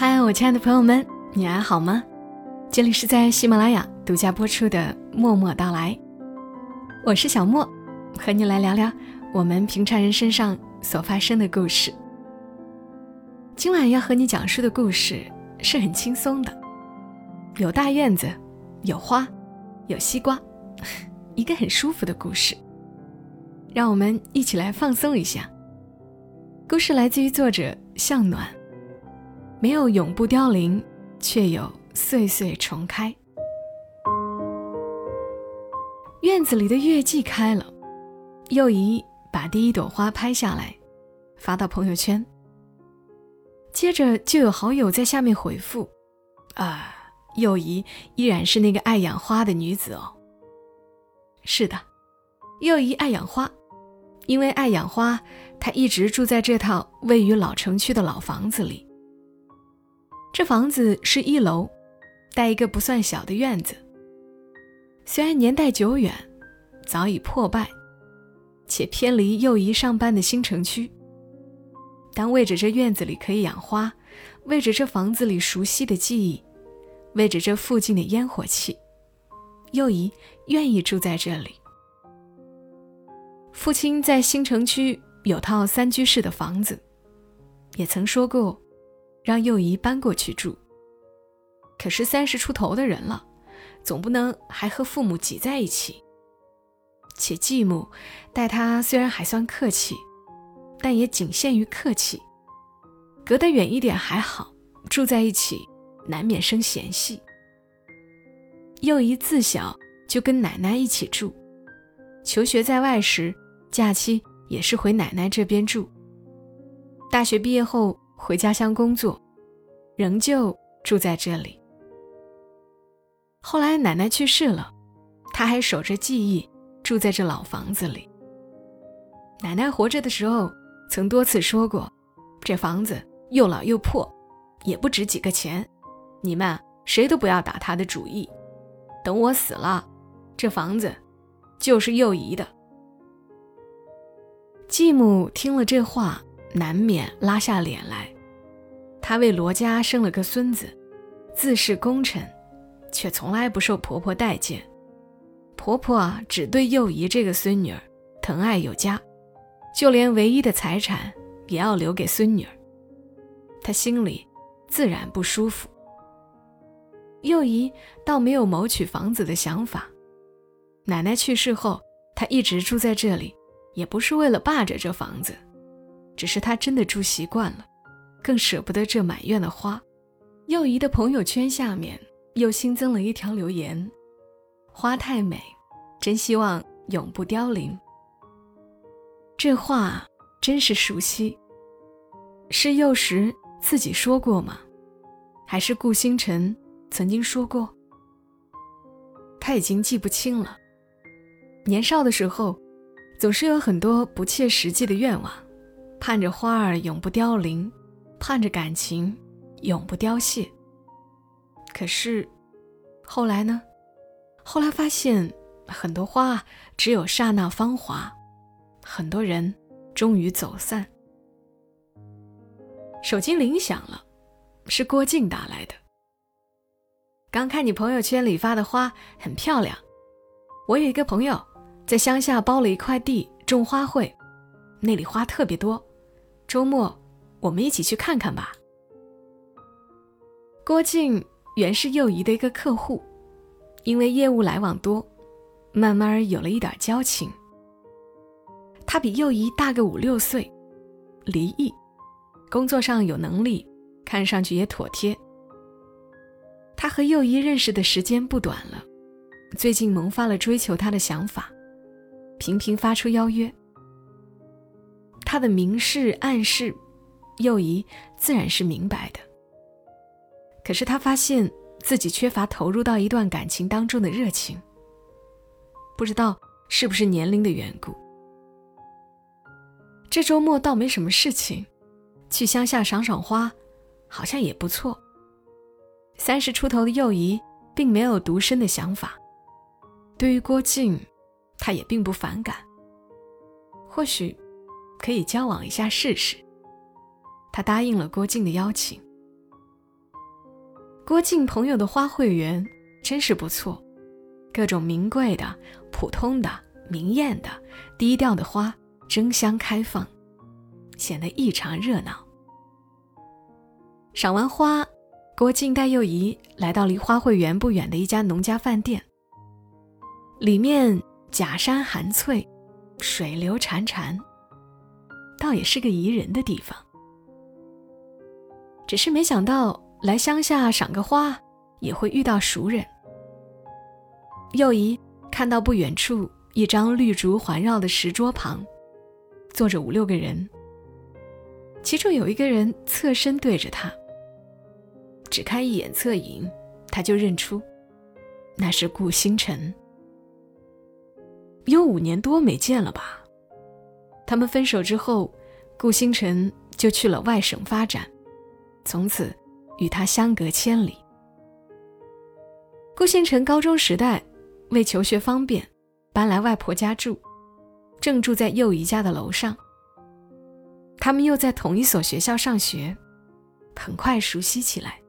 嗨，我亲爱的朋友们，你还好吗？这里是在喜马拉雅独家播出的《默默到来》，我是小莫，和你来聊聊我们平常人身上所发生的故事。今晚要和你讲述的故事是很轻松的，有大院子，有花，有西瓜，一个很舒服的故事。让我们一起来放松一下。故事来自于作者向暖。没有永不凋零，却有岁岁重开。院子里的月季开了，幼仪把第一朵花拍下来，发到朋友圈。接着就有好友在下面回复：“啊，幼仪依然是那个爱养花的女子哦。”是的，幼仪爱养花，因为爱养花，她一直住在这套位于老城区的老房子里。这房子是一楼，带一个不算小的院子。虽然年代久远，早已破败，且偏离幼仪上班的新城区，但为着这院子里可以养花，为着这房子里熟悉的记忆，为着这附近的烟火气，幼仪愿意住在这里。父亲在新城区有套三居室的房子，也曾说过。让幼仪搬过去住。可是三十出头的人了，总不能还和父母挤在一起。且继母待他虽然还算客气，但也仅限于客气。隔得远一点还好，住在一起难免生嫌隙。幼仪自小就跟奶奶一起住，求学在外时，假期也是回奶奶这边住。大学毕业后。回家乡工作，仍旧住在这里。后来奶奶去世了，他还守着记忆，住在这老房子里。奶奶活着的时候，曾多次说过，这房子又老又破，也不值几个钱，你们谁都不要打他的主意。等我死了，这房子就是幼仪的。继母听了这话。难免拉下脸来。她为罗家生了个孙子，自恃功臣，却从来不受婆婆待见。婆婆啊，只对幼仪这个孙女儿疼爱有加，就连唯一的财产也要留给孙女儿。她心里自然不舒服。幼仪倒没有谋取房子的想法。奶奶去世后，她一直住在这里，也不是为了霸着这房子。只是他真的住习惯了，更舍不得这满院的花。幼仪的朋友圈下面又新增了一条留言：“花太美，真希望永不凋零。”这话真是熟悉，是幼时自己说过吗？还是顾星辰曾经说过？他已经记不清了。年少的时候，总是有很多不切实际的愿望。盼着花儿永不凋零，盼着感情永不凋谢。可是，后来呢？后来发现很多花只有刹那芳华，很多人终于走散。手机铃响了，是郭靖打来的。刚看你朋友圈里发的花很漂亮，我有一个朋友在乡下包了一块地种花卉，那里花特别多。周末，我们一起去看看吧。郭靖原是幼仪的一个客户，因为业务来往多，慢慢有了一点交情。他比幼仪大个五六岁，离异，工作上有能力，看上去也妥帖。他和幼仪认识的时间不短了，最近萌发了追求他的想法，频频发出邀约。他的明示暗示，幼仪自然是明白的。可是他发现自己缺乏投入到一段感情当中的热情。不知道是不是年龄的缘故，这周末倒没什么事情，去乡下赏赏花，好像也不错。三十出头的幼仪并没有独身的想法，对于郭靖，他也并不反感。或许。可以交往一下试试。他答应了郭靖的邀请。郭靖朋友的花卉园真是不错，各种名贵的、普通的、明艳的、低调的花争相开放，显得异常热闹。赏完花，郭靖带幼仪来到离花卉园不远的一家农家饭店。里面假山寒翠，水流潺潺，倒也是个宜人的地方。只是没想到。来乡下赏个花，也会遇到熟人。又一看到不远处一张绿竹环绕的石桌旁，坐着五六个人，其中有一个人侧身对着他，只看一眼侧影，他就认出，那是顾星辰。有五年多没见了吧？他们分手之后，顾星辰就去了外省发展，从此。与他相隔千里。顾星辰高中时代，为求学方便，搬来外婆家住，正住在幼仪家的楼上。他们又在同一所学校上学，很快熟悉起来。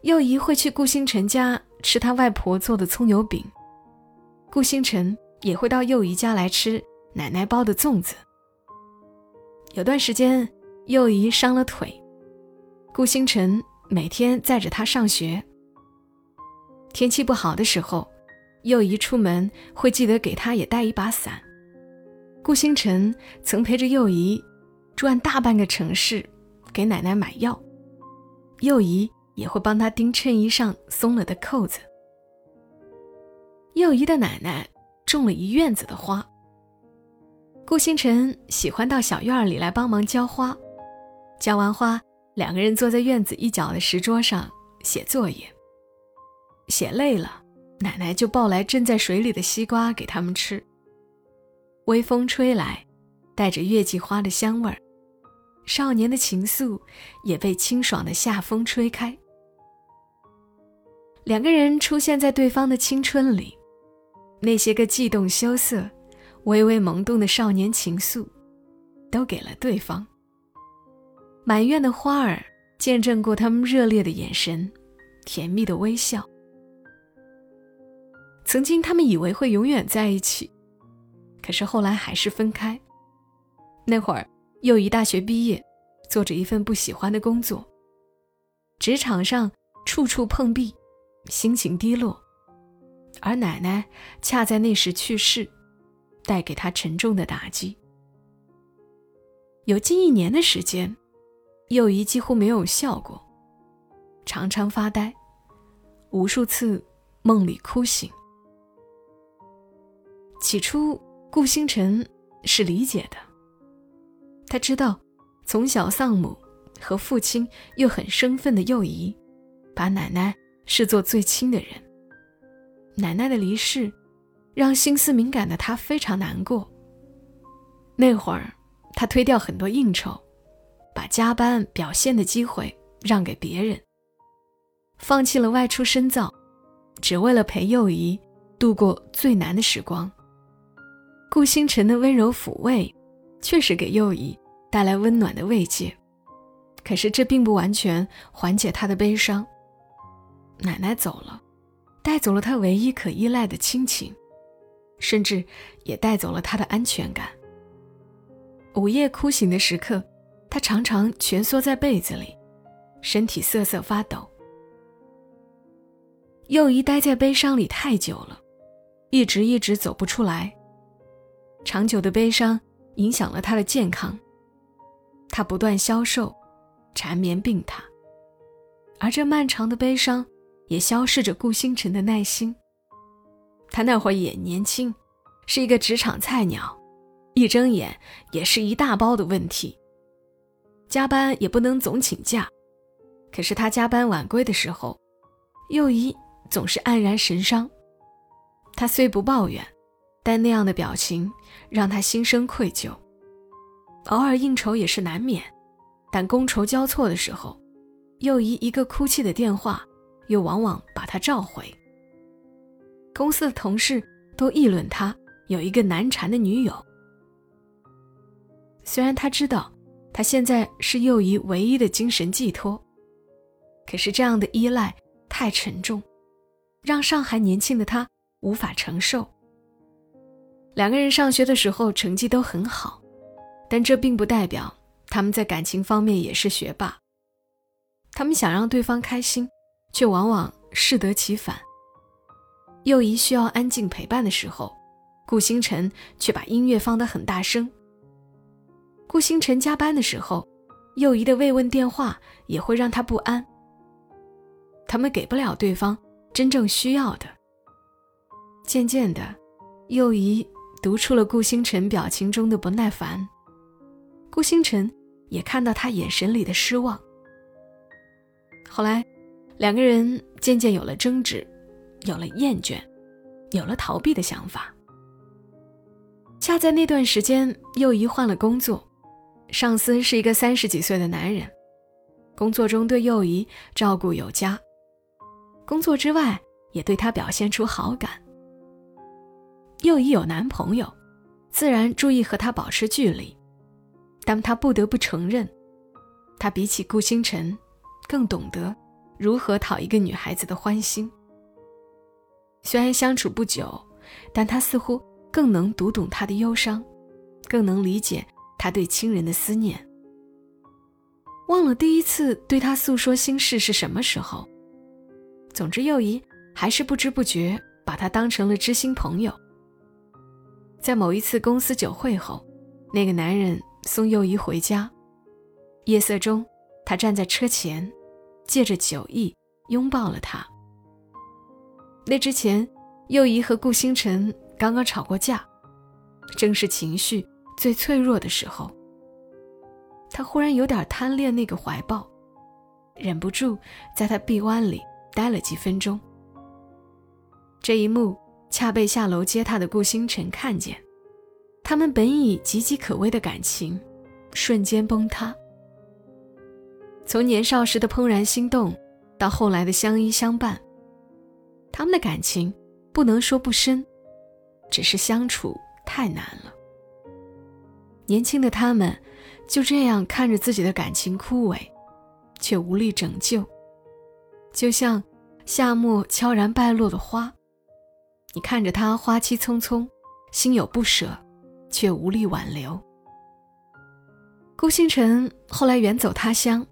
幼仪会去顾星辰家吃他外婆做的葱油饼，顾星辰也会到幼仪家来吃奶奶包的粽子。有段时间，幼仪伤了腿。顾星辰每天载着她上学。天气不好的时候，幼仪出门会记得给他也带一把伞。顾星辰曾陪着幼仪转大半个城市，给奶奶买药。幼仪也会帮他钉衬衣上松了的扣子。幼仪的奶奶种了一院子的花。顾星辰喜欢到小院里来帮忙浇花，浇完花。两个人坐在院子一角的石桌上写作业。写累了，奶奶就抱来正在水里的西瓜给他们吃。微风吹来，带着月季花的香味儿，少年的情愫也被清爽的夏风吹开。两个人出现在对方的青春里，那些个悸动羞涩、微微萌动的少年情愫，都给了对方。满院的花儿见证过他们热烈的眼神，甜蜜的微笑。曾经他们以为会永远在一起，可是后来还是分开。那会儿，幼仪大学毕业，做着一份不喜欢的工作，职场上处处碰壁，心情低落。而奶奶恰在那时去世，带给他沉重的打击。有近一年的时间。幼仪几乎没有笑过，常常发呆，无数次梦里哭醒。起初，顾星辰是理解的，他知道从小丧母和父亲又很生分的幼仪，把奶奶视作最亲的人。奶奶的离世，让心思敏感的他非常难过。那会儿，他推掉很多应酬。把加班表现的机会让给别人，放弃了外出深造，只为了陪幼仪度过最难的时光。顾星辰的温柔抚慰，确实给幼仪带来温暖的慰藉，可是这并不完全缓解他的悲伤。奶奶走了，带走了他唯一可依赖的亲情，甚至也带走了他的安全感。午夜哭醒的时刻。他常常蜷缩在被子里，身体瑟瑟发抖。幼仪待在悲伤里太久了，一直一直走不出来。长久的悲伤影响了他的健康，他不断消瘦，缠绵病榻。而这漫长的悲伤也消逝着顾星辰的耐心。他那会儿也年轻，是一个职场菜鸟，一睁眼也是一大包的问题。加班也不能总请假，可是他加班晚归的时候，幼仪总是黯然神伤。他虽不抱怨，但那样的表情让他心生愧疚。偶尔应酬也是难免，但觥筹交错的时候，幼仪一个哭泣的电话，又往往把他召回。公司的同事都议论他有一个难缠的女友，虽然他知道。他现在是幼仪唯一的精神寄托，可是这样的依赖太沉重，让上海年轻的他无法承受。两个人上学的时候成绩都很好，但这并不代表他们在感情方面也是学霸。他们想让对方开心，却往往适得其反。幼仪需要安静陪伴的时候，顾星辰却把音乐放得很大声。顾星辰加班的时候，幼仪的慰问电话也会让他不安。他们给不了对方真正需要的。渐渐的，幼仪读出了顾星辰表情中的不耐烦，顾星辰也看到他眼神里的失望。后来，两个人渐渐有了争执。有了厌倦，有了逃避的想法。恰在那段时间，又一换了工作，上司是一个三十几岁的男人，工作中对幼仪照顾有加，工作之外也对她表现出好感。幼仪有男朋友，自然注意和他保持距离，但他不得不承认，他比起顾星辰，更懂得如何讨一个女孩子的欢心。虽然相处不久，但他似乎更能读懂他的忧伤，更能理解他对亲人的思念。忘了第一次对他诉说心事是什么时候。总之，幼仪还是不知不觉把他当成了知心朋友。在某一次公司酒会后，那个男人送幼仪回家，夜色中，他站在车前，借着酒意拥抱了她。那之前，幼仪和顾星辰刚刚吵过架，正是情绪最脆弱的时候。他忽然有点贪恋那个怀抱，忍不住在他臂弯里待了几分钟。这一幕恰被下楼接他的顾星辰看见，他们本已岌岌可危的感情，瞬间崩塌。从年少时的怦然心动，到后来的相依相伴。他们的感情不能说不深，只是相处太难了。年轻的他们就这样看着自己的感情枯萎，却无力拯救，就像夏末悄然败落的花，你看着它花期匆匆，心有不舍，却无力挽留。顾星辰后来远走他乡，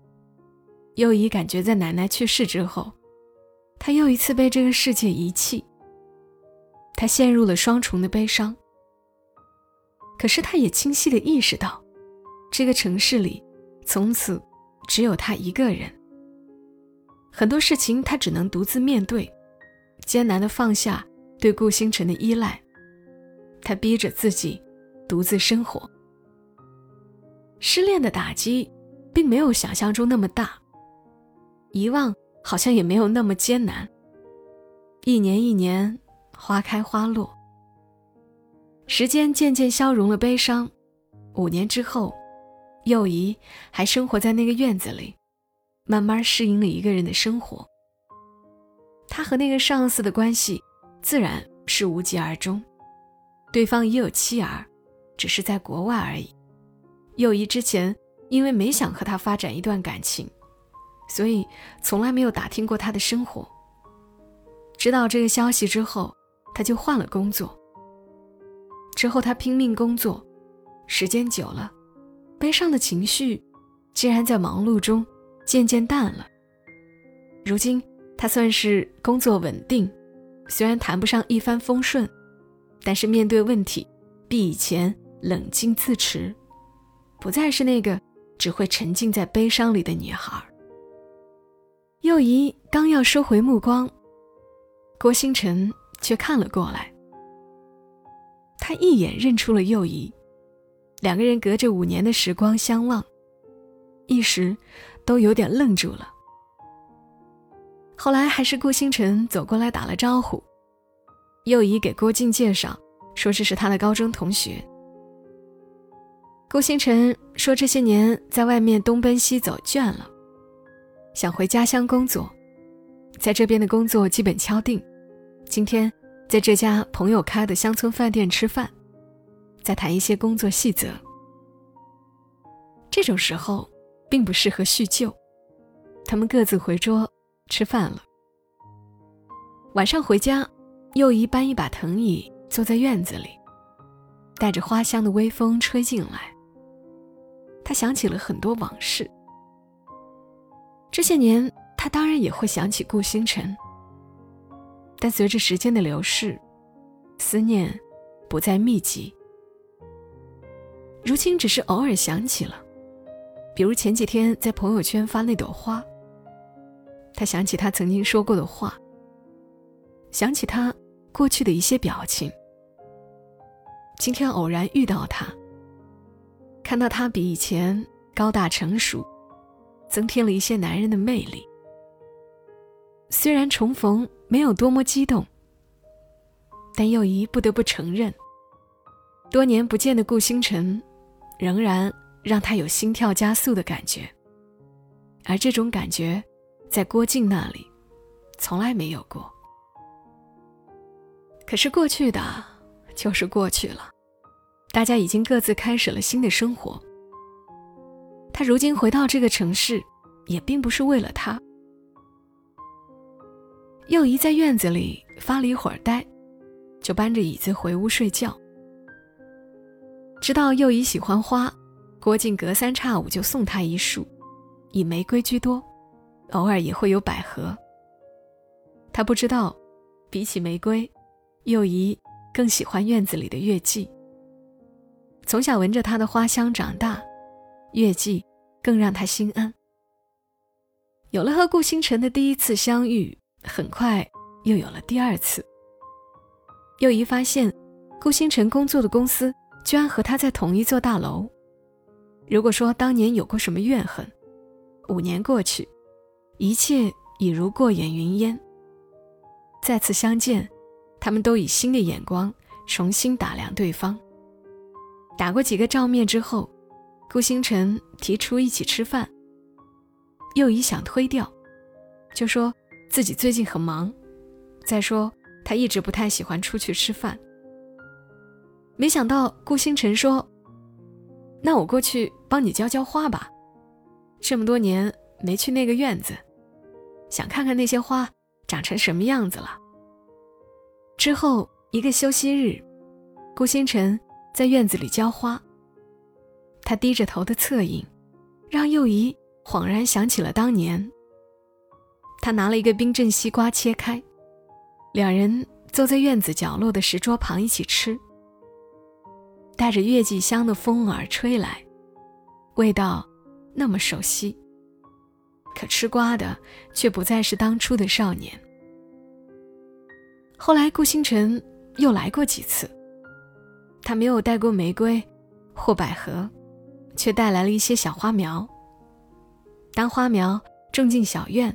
又一感觉在奶奶去世之后。他又一次被这个世界遗弃，他陷入了双重的悲伤。可是，他也清晰的意识到，这个城市里从此只有他一个人。很多事情他只能独自面对，艰难的放下对顾星辰的依赖，他逼着自己独自生活。失恋的打击并没有想象中那么大，遗忘。好像也没有那么艰难。一年一年，花开花落，时间渐渐消融了悲伤。五年之后，幼仪还生活在那个院子里，慢慢适应了一个人的生活。他和那个上司的关系自然是无疾而终，对方也有妻儿，只是在国外而已。幼仪之前因为没想和他发展一段感情。所以从来没有打听过他的生活。知道这个消息之后，他就换了工作。之后他拼命工作，时间久了，悲伤的情绪竟然在忙碌中渐渐淡了。如今他算是工作稳定，虽然谈不上一帆风顺，但是面对问题比以前冷静自持，不再是那个只会沉浸在悲伤里的女孩。幼仪刚要收回目光，郭星辰却看了过来。他一眼认出了幼仪，两个人隔着五年的时光相望，一时都有点愣住了。后来还是顾星辰走过来打了招呼，右仪给郭靖介绍，说这是他的高中同学。郭星辰说这些年在外面东奔西走倦了。想回家乡工作，在这边的工作基本敲定。今天在这家朋友开的乡村饭店吃饭，再谈一些工作细则。这种时候并不适合叙旧，他们各自回桌吃饭了。晚上回家，又一搬一把藤椅坐在院子里，带着花香的微风吹进来。他想起了很多往事。这些年，他当然也会想起顾星辰，但随着时间的流逝，思念不再密集。如今只是偶尔想起了，比如前几天在朋友圈发那朵花。他想起他曾经说过的话，想起他过去的一些表情。今天偶然遇到他，看到他比以前高大成熟。增添了一些男人的魅力。虽然重逢没有多么激动，但又一不得不承认，多年不见的顾星辰，仍然让他有心跳加速的感觉。而这种感觉，在郭靖那里，从来没有过。可是过去的，就是过去了，大家已经各自开始了新的生活。他如今回到这个城市，也并不是为了他。幼仪在院子里发了一会儿呆，就搬着椅子回屋睡觉。知道幼仪喜欢花，郭靖隔三差五就送她一束，以玫瑰居多，偶尔也会有百合。他不知道，比起玫瑰，幼仪更喜欢院子里的月季。从小闻着它的花香长大。月季更让他心安。有了和顾星辰的第一次相遇，很快又有了第二次。又一发现，顾星辰工作的公司居然和他在同一座大楼。如果说当年有过什么怨恨，五年过去，一切已如过眼云烟。再次相见，他们都以新的眼光重新打量对方。打过几个照面之后。顾星辰提出一起吃饭，又一想推掉，就说自己最近很忙，再说他一直不太喜欢出去吃饭。没想到顾星辰说：“那我过去帮你浇浇花吧，这么多年没去那个院子，想看看那些花长成什么样子了。”之后一个休息日，顾星辰在院子里浇花。他低着头的侧影，让幼仪恍然想起了当年。他拿了一个冰镇西瓜切开，两人坐在院子角落的石桌旁一起吃。带着月季香的风儿吹来，味道那么熟悉。可吃瓜的却不再是当初的少年。后来顾星辰又来过几次，他没有带过玫瑰或百合。却带来了一些小花苗。当花苗种进小院，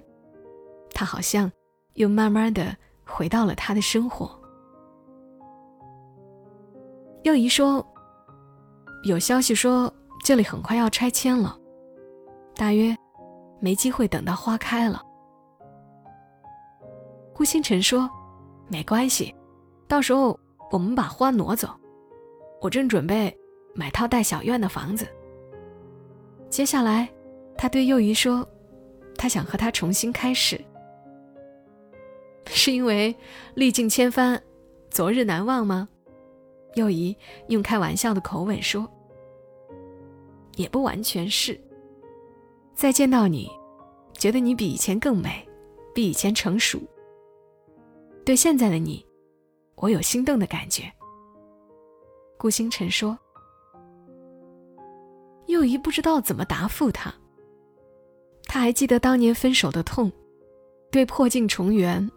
他好像又慢慢的回到了他的生活。幼仪说：“有消息说这里很快要拆迁了，大约没机会等到花开了。”顾星辰说：“没关系，到时候我们把花挪走。我正准备买套带小院的房子。”接下来，他对幼仪说：“他想和她重新开始，是因为历尽千帆，昨日难忘吗？”幼仪用开玩笑的口吻说：“也不完全是。再见到你，觉得你比以前更美，比以前成熟。对现在的你，我有心动的感觉。”顾星辰说。又一不知道怎么答复他。他还记得当年分手的痛，对破镜重圆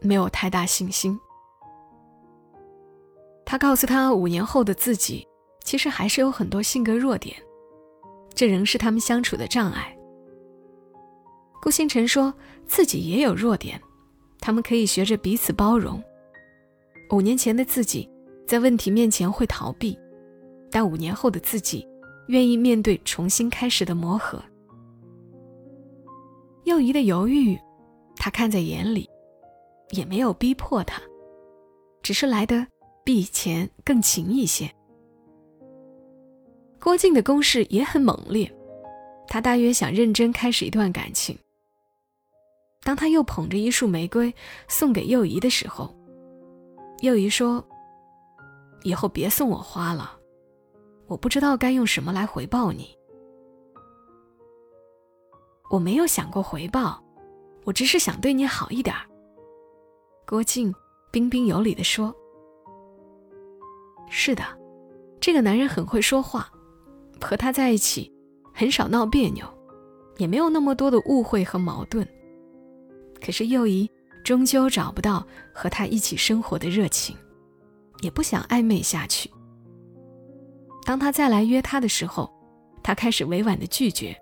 没有太大信心。他告诉他，五年后的自己其实还是有很多性格弱点，这仍是他们相处的障碍。顾星辰说自己也有弱点，他们可以学着彼此包容。五年前的自己在问题面前会逃避，但五年后的自己。愿意面对重新开始的磨合，幼仪的犹豫，他看在眼里，也没有逼迫他，只是来的比以前更勤一些。郭靖的攻势也很猛烈，他大约想认真开始一段感情，当他又捧着一束玫瑰送给幼仪的时候，幼仪说：“以后别送我花了，我不知道该用什么来回报你。”我没有想过回报，我只是想对你好一点儿。郭靖彬彬有礼地说：“是的，这个男人很会说话，和他在一起很少闹别扭，也没有那么多的误会和矛盾。可是幼仪终究找不到和他一起生活的热情，也不想暧昧下去。当他再来约他的时候，他开始委婉的拒绝。”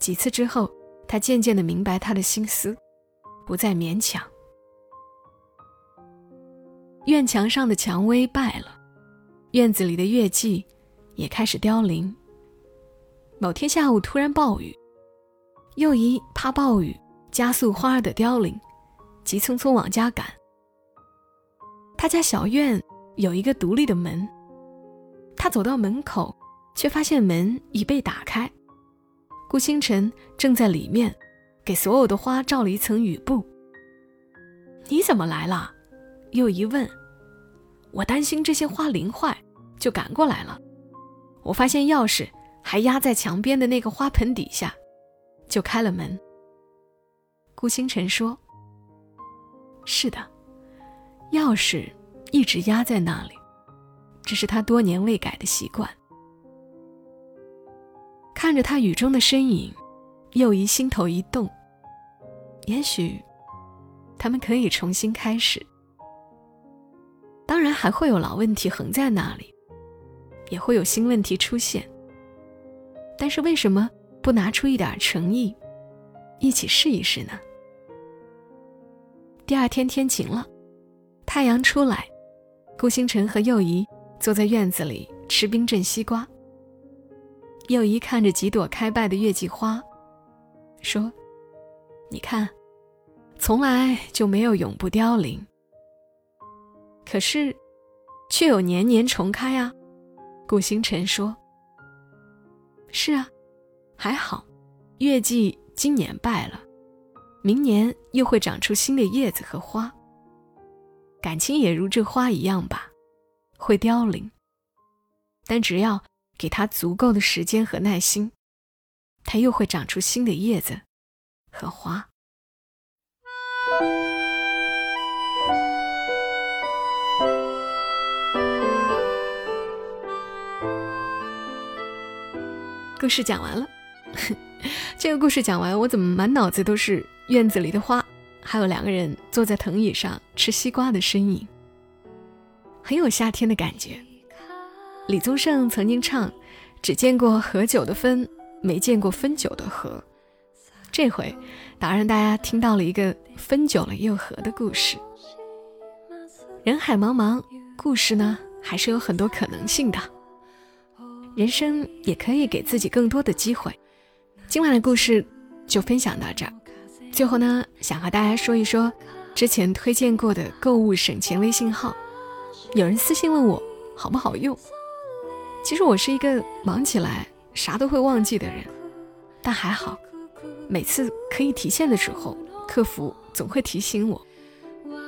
几次之后，他渐渐的明白他的心思，不再勉强。院墙上的蔷薇败了，院子里的月季也开始凋零。某天下午突然暴雨，幼仪怕暴雨加速花儿的凋零，急匆匆往家赶。他家小院有一个独立的门，他走到门口，却发现门已被打开。顾星辰正在里面，给所有的花罩了一层雨布。你怎么来了？又一问，我担心这些花淋坏，就赶过来了。我发现钥匙还压在墙边的那个花盆底下，就开了门。顾星辰说：“是的，钥匙一直压在那里，这是他多年未改的习惯。”看着他雨中的身影，又一心头一动。也许，他们可以重新开始。当然，还会有老问题横在那里，也会有新问题出现。但是，为什么不拿出一点诚意，一起试一试呢？第二天天晴了，太阳出来，顾星辰和幼仪坐在院子里吃冰镇西瓜。又一看着几朵开败的月季花，说：“你看，从来就没有永不凋零，可是，却有年年重开啊。”顾星辰说：“是啊，还好，月季今年败了，明年又会长出新的叶子和花。感情也如这花一样吧，会凋零，但只要……”给他足够的时间和耐心，他又会长出新的叶子和花。故事讲完了，这个故事讲完，我怎么满脑子都是院子里的花，还有两个人坐在藤椅上吃西瓜的身影，很有夏天的感觉。李宗盛曾经唱：“只见过合久的分，没见过分久的合。”这回，倒让大家听到了一个分久了又合的故事。人海茫茫，故事呢还是有很多可能性的。人生也可以给自己更多的机会。今晚的故事就分享到这儿。最后呢，想和大家说一说之前推荐过的购物省钱微信号。有人私信问我好不好用。其实我是一个忙起来啥都会忘记的人，但还好，每次可以提现的时候，客服总会提醒我。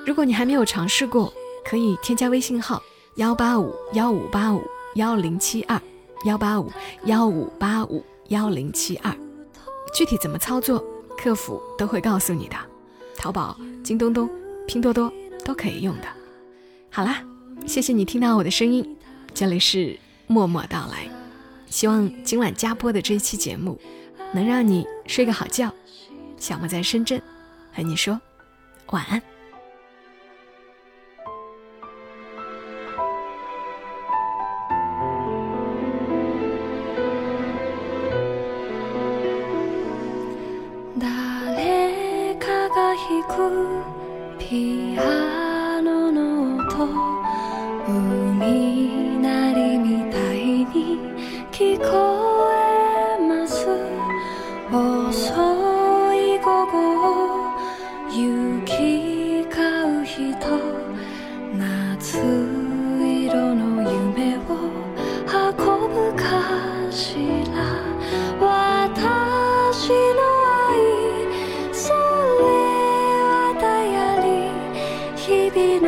如果你还没有尝试过，可以添加微信号幺八五幺五八五幺零七二幺八五幺五八五幺零七二，具体怎么操作，客服都会告诉你的。淘宝、京东东、拼多多都可以用的。好啦，谢谢你听到我的声音，这里是。默默到来，希望今晚加播的这一期节目，能让你睡个好觉。小莫在深圳，和你说晚安。日々の